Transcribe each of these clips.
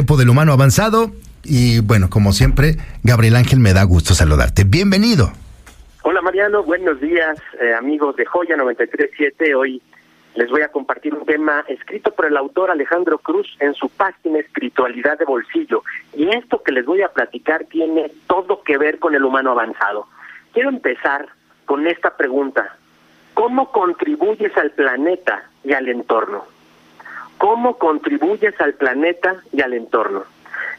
tiempo del humano avanzado. Y bueno, como siempre, Gabriel Ángel, me da gusto saludarte. Bienvenido. Hola Mariano, buenos días eh, amigos de Joya 937. Hoy les voy a compartir un tema escrito por el autor Alejandro Cruz en su página Espiritualidad de Bolsillo. Y esto que les voy a platicar tiene todo que ver con el humano avanzado. Quiero empezar con esta pregunta. ¿Cómo contribuyes al planeta y al entorno? ¿Cómo contribuyes al planeta y al entorno?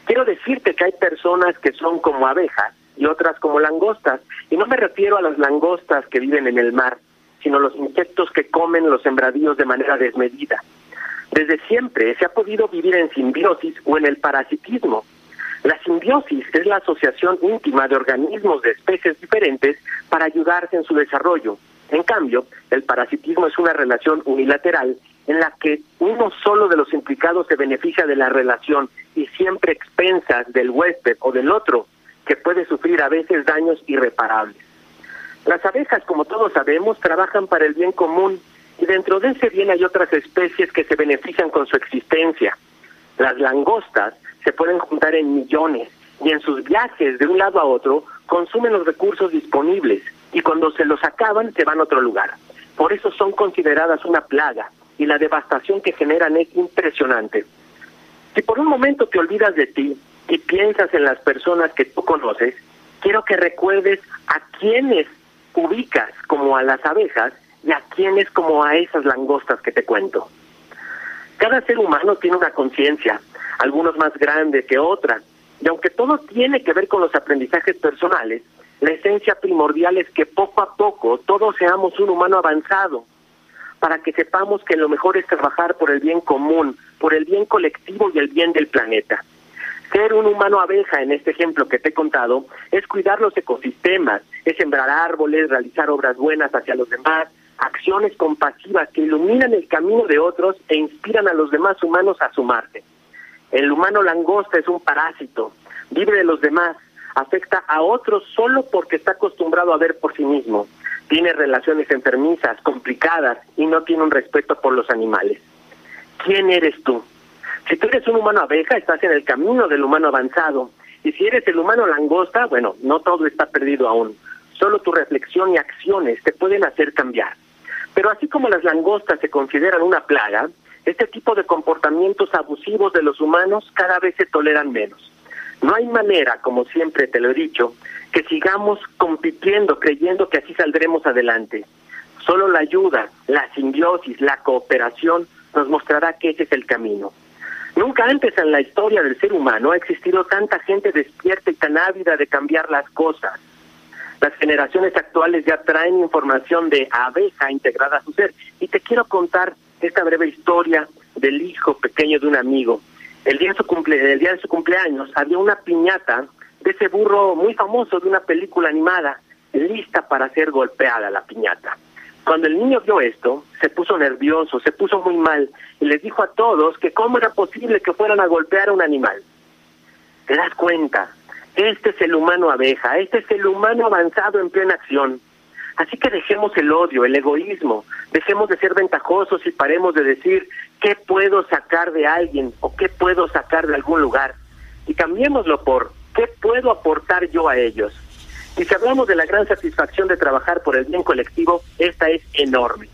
Quiero decirte que hay personas que son como abejas y otras como langostas. Y no me refiero a las langostas que viven en el mar, sino los insectos que comen los sembradíos de manera desmedida. Desde siempre se ha podido vivir en simbiosis o en el parasitismo. La simbiosis es la asociación íntima de organismos de especies diferentes para ayudarse en su desarrollo. En cambio, el parasitismo es una relación unilateral en la que uno solo de los implicados se beneficia de la relación y siempre expensas del huésped o del otro, que puede sufrir a veces daños irreparables. Las abejas, como todos sabemos, trabajan para el bien común y dentro de ese bien hay otras especies que se benefician con su existencia. Las langostas se pueden juntar en millones y en sus viajes de un lado a otro consumen los recursos disponibles y cuando se los acaban se van a otro lugar. Por eso son consideradas una plaga y la devastación que generan es impresionante. Si por un momento te olvidas de ti y piensas en las personas que tú conoces, quiero que recuerdes a quienes ubicas como a las abejas y a quienes como a esas langostas que te cuento. Cada ser humano tiene una conciencia, algunos más grande que otras, y aunque todo tiene que ver con los aprendizajes personales, la esencia primordial es que poco a poco todos seamos un humano avanzado, para que sepamos que lo mejor es trabajar por el bien común, por el bien colectivo y el bien del planeta. Ser un humano abeja, en este ejemplo que te he contado, es cuidar los ecosistemas, es sembrar árboles, realizar obras buenas hacia los demás, acciones compasivas que iluminan el camino de otros e inspiran a los demás humanos a sumarse. El humano langosta es un parásito, vive de los demás, afecta a otros solo porque está acostumbrado a ver por sí mismo, tiene relaciones enfermizas, complicadas y no tiene un respeto por los animales. ¿Quién eres tú? Si tú eres un humano abeja, estás en el camino del humano avanzado. Y si eres el humano langosta, bueno, no todo está perdido aún. Solo tu reflexión y acciones te pueden hacer cambiar. Pero así como las langostas se consideran una plaga, este tipo de comportamientos abusivos de los humanos cada vez se toleran menos. No hay manera, como siempre te lo he dicho, que sigamos compitiendo creyendo que así saldremos adelante. Solo la ayuda, la simbiosis, la cooperación nos mostrará que ese es el camino. Nunca antes en la historia del ser humano ha existido tanta gente despierta y tan ávida de cambiar las cosas. Las generaciones actuales ya traen información de abeja integrada a su ser. Y te quiero contar esta breve historia del hijo pequeño de un amigo. El día de su, cumple, el día de su cumpleaños había una piñata de ese burro muy famoso de una película animada, lista para ser golpeada la piñata. Cuando el niño vio esto, se puso nervioso, se puso muy mal y les dijo a todos que cómo era posible que fueran a golpear a un animal. ¿Te das cuenta? Este es el humano abeja, este es el humano avanzado en plena acción. Así que dejemos el odio, el egoísmo, dejemos de ser ventajosos y paremos de decir qué puedo sacar de alguien o qué puedo sacar de algún lugar. Y cambiémoslo por qué puedo aportar yo a ellos. Y si hablamos de la gran satisfacción de trabajar por el bien colectivo, esta es enorme.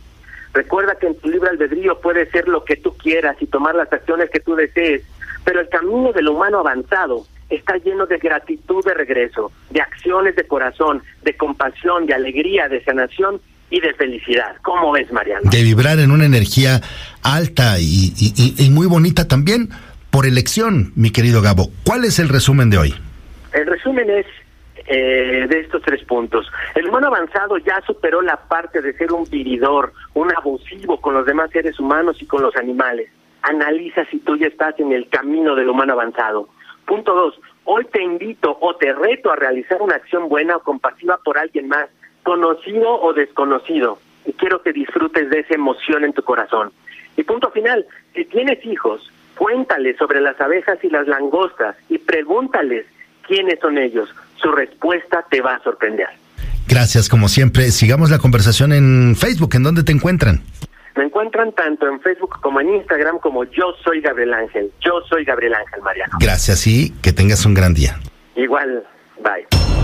Recuerda que en tu libre albedrío puede ser lo que tú quieras y tomar las acciones que tú desees, pero el camino del humano avanzado está lleno de gratitud de regreso, de acciones de corazón, de compasión, de alegría, de sanación y de felicidad. ¿Cómo ves, Mariano? De vibrar en una energía alta y, y muy bonita también por elección, mi querido Gabo. ¿Cuál es el resumen de hoy? El resumen es eh, de estos tres puntos. El humano avanzado ya superó la parte de ser un viridor, un abusivo con los demás seres humanos y con los animales. Analiza si tú ya estás en el camino del humano avanzado. Punto dos, hoy te invito o te reto a realizar una acción buena o compasiva por alguien más, conocido o desconocido. Y quiero que disfrutes de esa emoción en tu corazón. Y punto final, si tienes hijos, cuéntales sobre las abejas y las langostas y pregúntales quiénes son ellos su respuesta te va a sorprender. Gracias, como siempre. Sigamos la conversación en Facebook. ¿En dónde te encuentran? Me encuentran tanto en Facebook como en Instagram como Yo Soy Gabriel Ángel. Yo soy Gabriel Ángel, Mariano. Gracias y que tengas un gran día. Igual, bye.